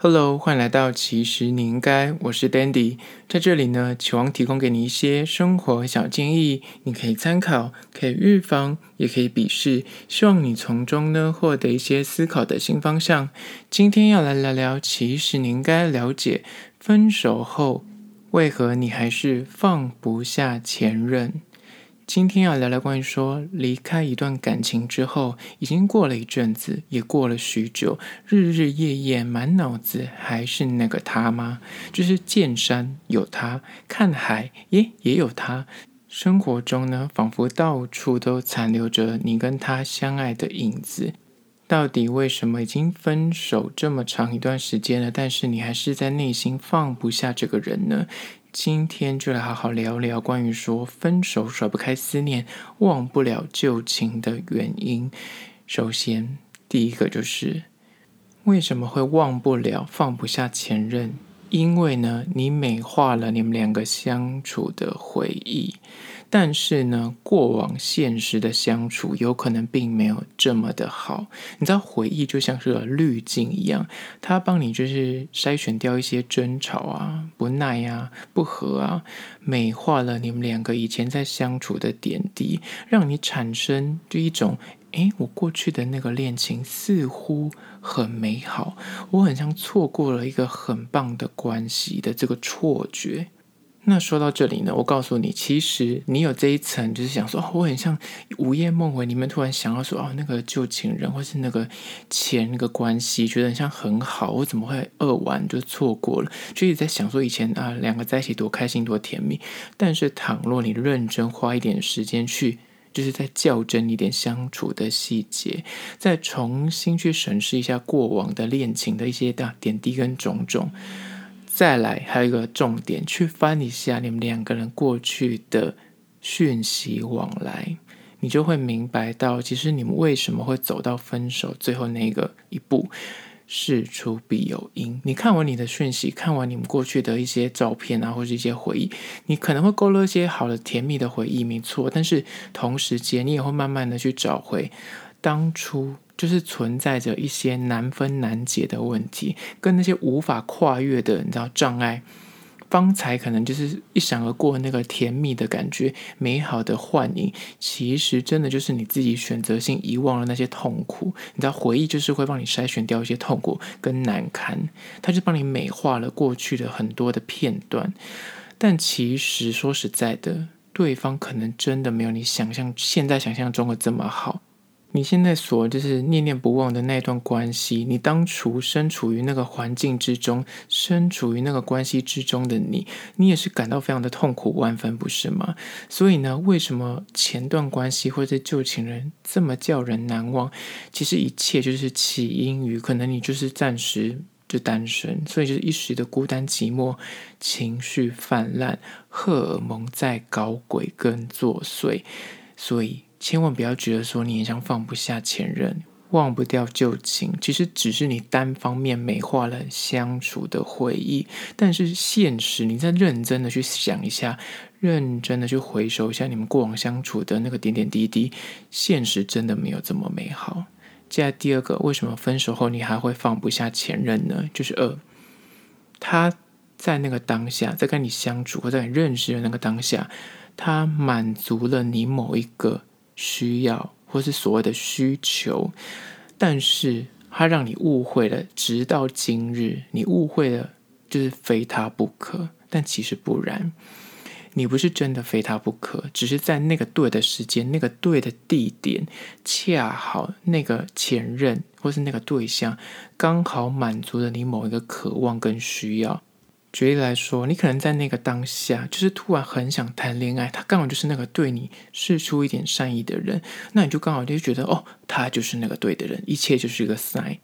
Hello，欢迎来到其实你应该，我是 Dandy，在这里呢，期望提供给你一些生活小建议，你可以参考，可以预防，也可以鄙视，希望你从中呢获得一些思考的新方向。今天要来聊聊，其实你应该了解，分手后为何你还是放不下前任。今天要聊聊关于说离开一段感情之后，已经过了一阵子，也过了许久，日日夜夜满脑子还是那个他吗？就是见山有他，看海也也有他，生活中呢，仿佛到处都残留着你跟他相爱的影子。到底为什么已经分手这么长一段时间了，但是你还是在内心放不下这个人呢？今天就来好好聊聊关于说分手甩不开思念、忘不了旧情的原因。首先，第一个就是为什么会忘不了、放不下前任？因为呢，你美化了你们两个相处的回忆。但是呢，过往现实的相处有可能并没有这么的好。你知道，回忆就像是滤镜一样，它帮你就是筛选掉一些争吵啊、不耐啊、不和啊，美化了你们两个以前在相处的点滴，让你产生就一种，诶，我过去的那个恋情似乎很美好，我很像错过了一个很棒的关系的这个错觉。那说到这里呢，我告诉你，其实你有这一层，就是想说，哦，我很像午夜梦回，你们突然想要说，哦，那个旧情人，或是那个前那个关系，觉得很像很好，我怎么会扼腕就错过了？就一直在想说，以前啊，两个在一起多开心多甜蜜。但是，倘若你认真花一点时间去，就是在较真一点相处的细节，再重新去审视一下过往的恋情的一些大点滴跟种种。再来，还有一个重点，去翻一下你们两个人过去的讯息往来，你就会明白到，其实你们为什么会走到分手最后那个一步。事出必有因。你看完你的讯息，看完你们过去的一些照片啊，或者一些回忆，你可能会勾勒一些好的、甜蜜的回忆，没错。但是同时间，你也会慢慢的去找回当初。就是存在着一些难分难解的问题，跟那些无法跨越的，你知道障碍，方才可能就是一闪而过那个甜蜜的感觉，美好的幻影，其实真的就是你自己选择性遗忘了那些痛苦。你知道，回忆就是会帮你筛选掉一些痛苦跟难堪，它就帮你美化了过去的很多的片段。但其实说实在的，对方可能真的没有你想象现在想象中的这么好。你现在所就是念念不忘的那段关系，你当初身处于那个环境之中，身处于那个关系之中的你，你也是感到非常的痛苦万分，不是吗？所以呢，为什么前段关系或者旧情人这么叫人难忘？其实一切就是起因于可能你就是暂时就单身，所以就是一时的孤单寂寞，情绪泛滥，荷尔蒙在搞鬼跟作祟，所以。千万不要觉得说你很像放不下前任，忘不掉旧情，其实只是你单方面美化了相处的回忆。但是现实，你再认真的去想一下，认真的去回首一下你们过往相处的那个点点滴滴，现实真的没有这么美好。接下来第二个，为什么分手后你还会放不下前任呢？就是二，他在那个当下，在跟你相处或在你认识的那个当下，他满足了你某一个。需要或是所谓的需求，但是他让你误会了，直到今日，你误会了，就是非他不可。但其实不然，你不是真的非他不可，只是在那个对的时间、那个对的地点，恰好那个前任或是那个对象，刚好满足了你某一个渴望跟需要。举例来说，你可能在那个当下，就是突然很想谈恋爱，他刚好就是那个对你示出一点善意的人，那你就刚好就觉得，哦，他就是那个对的人，一切就是一个 sign。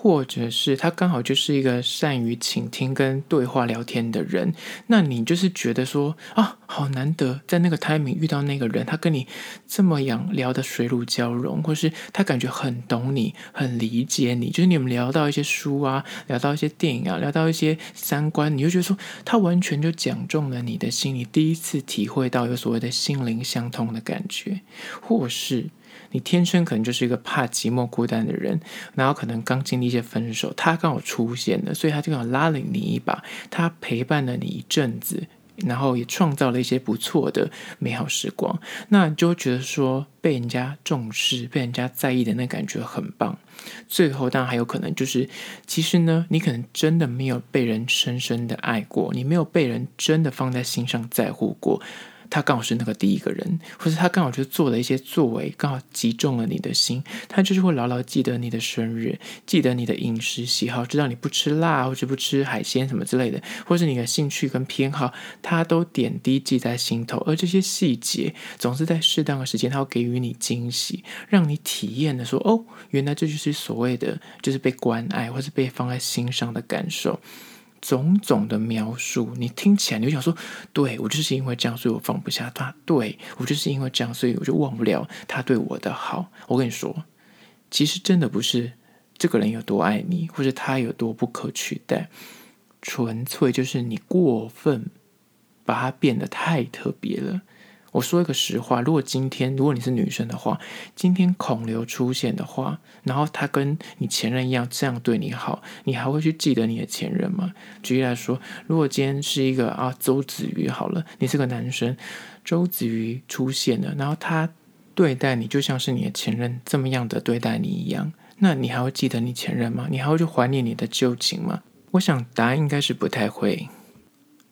或者是他刚好就是一个善于倾听跟对话聊天的人，那你就是觉得说啊，好难得在那个 timing 遇到那个人，他跟你这么样聊的水乳交融，或是他感觉很懂你，很理解你，就是你们聊到一些书啊，聊到一些电影啊，聊到一些三观，你就觉得说他完全就讲中了你的心，你第一次体会到有所谓的心灵相通的感觉，或是。你天生可能就是一个怕寂寞孤单的人，然后可能刚经历一些分手，他刚好出现了，所以他就刚好拉了你一把，他陪伴了你一阵子。然后也创造了一些不错的美好时光，那你就觉得说被人家重视、被人家在意的那感觉很棒。最后当然还有可能就是，其实呢，你可能真的没有被人深深的爱过，你没有被人真的放在心上在乎过。他刚好是那个第一个人，或者他刚好就做了一些作为，刚好击中了你的心。他就是会牢牢记得你的生日，记得你的饮食喜好，知道你不吃辣或者不吃海鲜什么之类的，或是你的兴趣跟偏好，他都点滴记在心头。而这些细节总是在适当的时间，他会给予你惊喜，让你体验的说：“哦，原来这就是所谓的，就是被关爱或是被放在心上的感受。”种种的描述，你听起来你就想说，对，我就是因为这样，所以我放不下他。对，我就是因为这样，所以我就忘不了他对我的好。我跟你说，其实真的不是这个人有多爱你，或者他有多不可取代，纯粹就是你过分把他变得太特别了。我说一个实话，如果今天如果你是女生的话，今天孔刘出现的话，然后他跟你前任一样这样对你好，你还会去记得你的前任吗？举例来说，如果今天是一个啊周子瑜好了，你是个男生，周子瑜出现了，然后他对待你就像是你的前任这么样的对待你一样，那你还会记得你前任吗？你还会去怀念你的旧情吗？我想答案应该是不太会。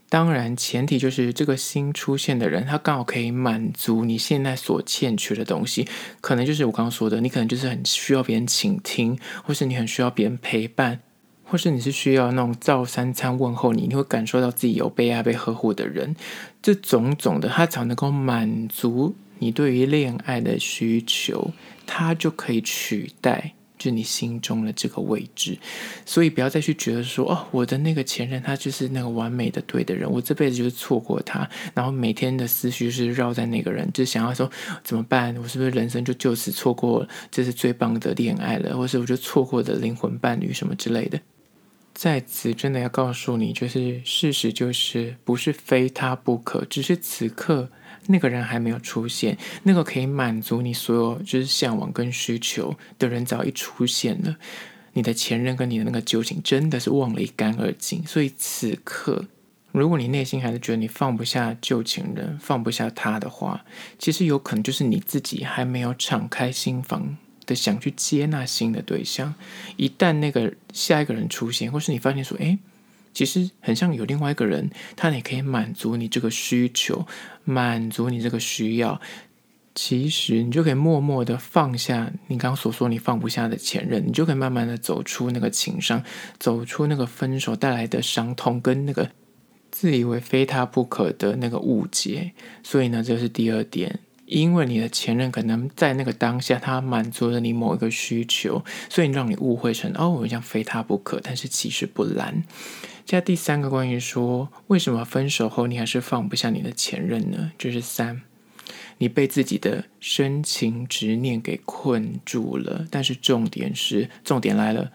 当然，前提就是这个新出现的人，他刚好可以满足你现在所欠缺的东西。可能就是我刚刚说的，你可能就是很需要别人倾听，或是你很需要别人陪伴，或是你是需要那种照三餐问候你，你会感受到自己有被爱、被呵护的人。这种种的，他才能够满足你对于恋爱的需求，他就可以取代。就你心中的这个位置，所以不要再去觉得说哦，我的那个前任他就是那个完美的对的人，我这辈子就是错过他，然后每天的思绪是绕在那个人，就想要说怎么办？我是不是人生就就此错过这是最棒的恋爱了，或是我就错过的灵魂伴侣什么之类的？在此真的要告诉你，就是事实就是不是非他不可，只是此刻。那个人还没有出现，那个可以满足你所有就是向往跟需求的人早已出现了。你的前任跟你的那个旧情真的是忘了一干二净。所以此刻，如果你内心还是觉得你放不下旧情人，放不下他的话，其实有可能就是你自己还没有敞开心房的想去接纳新的对象。一旦那个下一个人出现，或是你发现说，诶……其实很像有另外一个人，他也可以满足你这个需求，满足你这个需要。其实你就可以默默的放下你刚刚所说你放不下的前任，你就可以慢慢的走出那个情伤，走出那个分手带来的伤痛，跟那个自以为非他不可的那个误解。所以呢，这是第二点，因为你的前任可能在那个当下他满足了你某一个需求，所以让你误会成哦，我想非他不可，但是其实不然。加第三个关于说，为什么分手后你还是放不下你的前任呢？就是三，你被自己的深情执念给困住了。但是重点是，重点来了。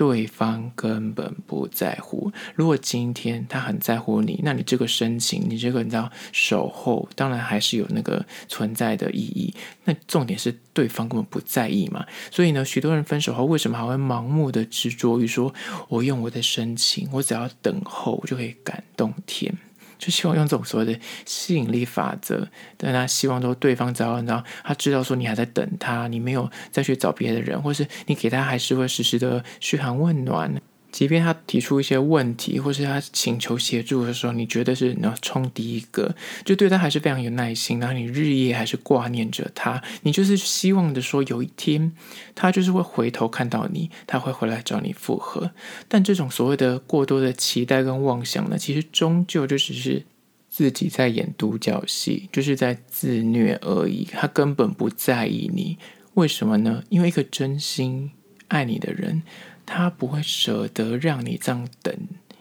对方根本不在乎。如果今天他很在乎你，那你这个深情，你这个你知道守候，当然还是有那个存在的意义。那重点是对方根本不在意嘛。所以呢，许多人分手后为什么还会盲目的执着于说，我用我的深情，我只要等候，我就可以感动天。就希望用这种所谓的吸引力法则，但他希望说对方只要然后他知道说你还在等他，你没有再去找别的人，或是你给他还是会时时的嘘寒问暖。即便他提出一些问题，或是他请求协助的时候，你觉得是你要冲第一个，就对他还是非常有耐心，然后你日夜还是挂念着他，你就是希望的说有一天他就是会回头看到你，他会回来找你复合。但这种所谓的过多的期待跟妄想呢，其实终究就只是自己在演独角戏，就是在自虐而已。他根本不在意你，为什么呢？因为一个真心爱你的人。他不会舍得让你这样等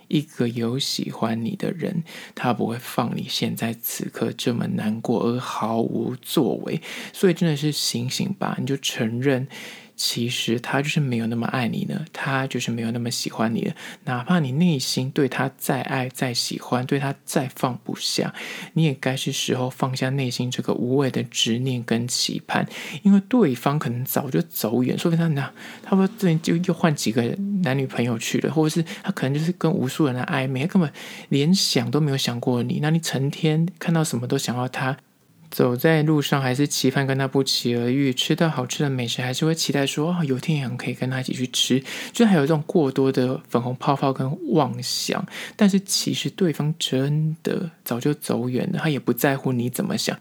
一个有喜欢你的人，他不会放你现在此刻这么难过而毫无作为。所以真的是醒醒吧，你就承认，其实他就是没有那么爱你了，他就是没有那么喜欢你了。哪怕你内心对他再爱、再喜欢，对他再放不下，你也该是时候放下内心这个无谓的执念跟期盼，因为对方可能早就走远，说不定他那他说这就又换几个男女朋友去了，或者是他可能就是跟无数人的暧昧，根本连想都没有想过你。那你成天看到什么都想要他。走在路上还是期盼跟他不期而遇，吃到好吃的美食还是会期待说，哦，有天也可以跟他一起去吃，就还有这种过多的粉红泡泡跟妄想。但是其实对方真的早就走远了，他也不在乎你怎么想。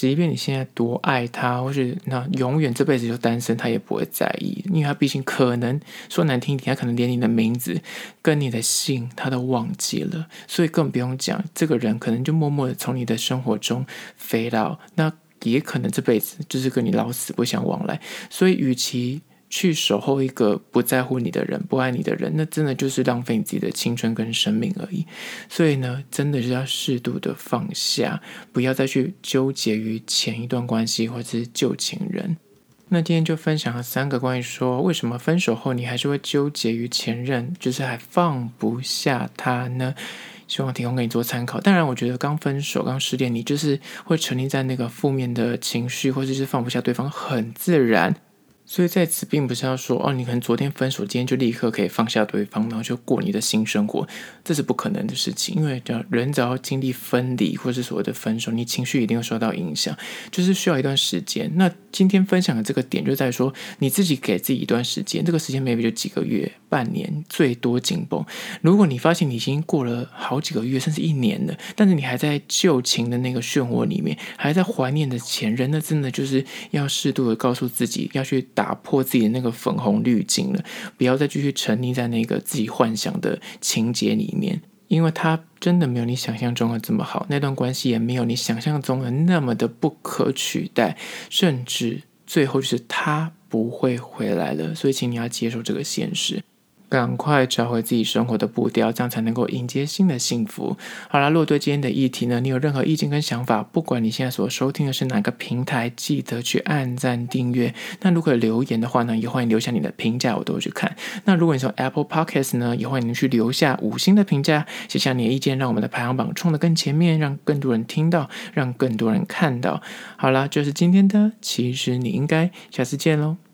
即便你现在多爱他，或是那永远这辈子就单身，他也不会在意，因为他毕竟可能说难听一点，他可能连你的名字跟你的姓他都忘记了，所以更不用讲，这个人可能就默默的从你的生活中飞到，那也可能这辈子就是跟你老死不相往来。所以，与其去守候一个不在乎你的人、不爱你的人，那真的就是浪费你自己的青春跟生命而已。所以呢，真的是要适度的放下，不要再去纠结于前一段关系或者是旧情人。那今天就分享了三个关于说为什么分手后你还是会纠结于前任，就是还放不下他呢？希望提供给你做参考。当然，我觉得刚分手、刚失恋，你就是会沉溺在那个负面的情绪，或者是放不下对方，很自然。所以在此并不是要说哦，你可能昨天分手，今天就立刻可以放下对方，然后就过你的新生活，这是不可能的事情。因为人只要经历分离或是所谓的分手，你情绪一定会受到影响，就是需要一段时间。那今天分享的这个点就在说，你自己给自己一段时间，这个时间 maybe 就几个月、半年，最多紧绷。如果你发现你已经过了好几个月，甚至一年了，但是你还在旧情的那个漩涡里面，还在怀念的前任，那真的就是要适度的告诉自己要去。打破自己的那个粉红滤镜了，不要再继续沉溺在那个自己幻想的情节里面，因为他真的没有你想象中的这么好，那段关系也没有你想象中的那么的不可取代，甚至最后就是他不会回来了，所以请你要接受这个现实。赶快找回自己生活的步调，这样才能够迎接新的幸福。好啦，如果对今天的议题呢，你有任何意见跟想法，不管你现在所收听的是哪个平台，记得去按赞订阅。那如果留言的话呢，也欢迎留下你的评价，我都会去看。那如果你从 Apple Podcast 呢，也欢迎你去留下五星的评价，写下你的意见，让我们的排行榜冲得更前面，让更多人听到，让更多人看到。好啦，就是今天的，其实你应该下次见喽。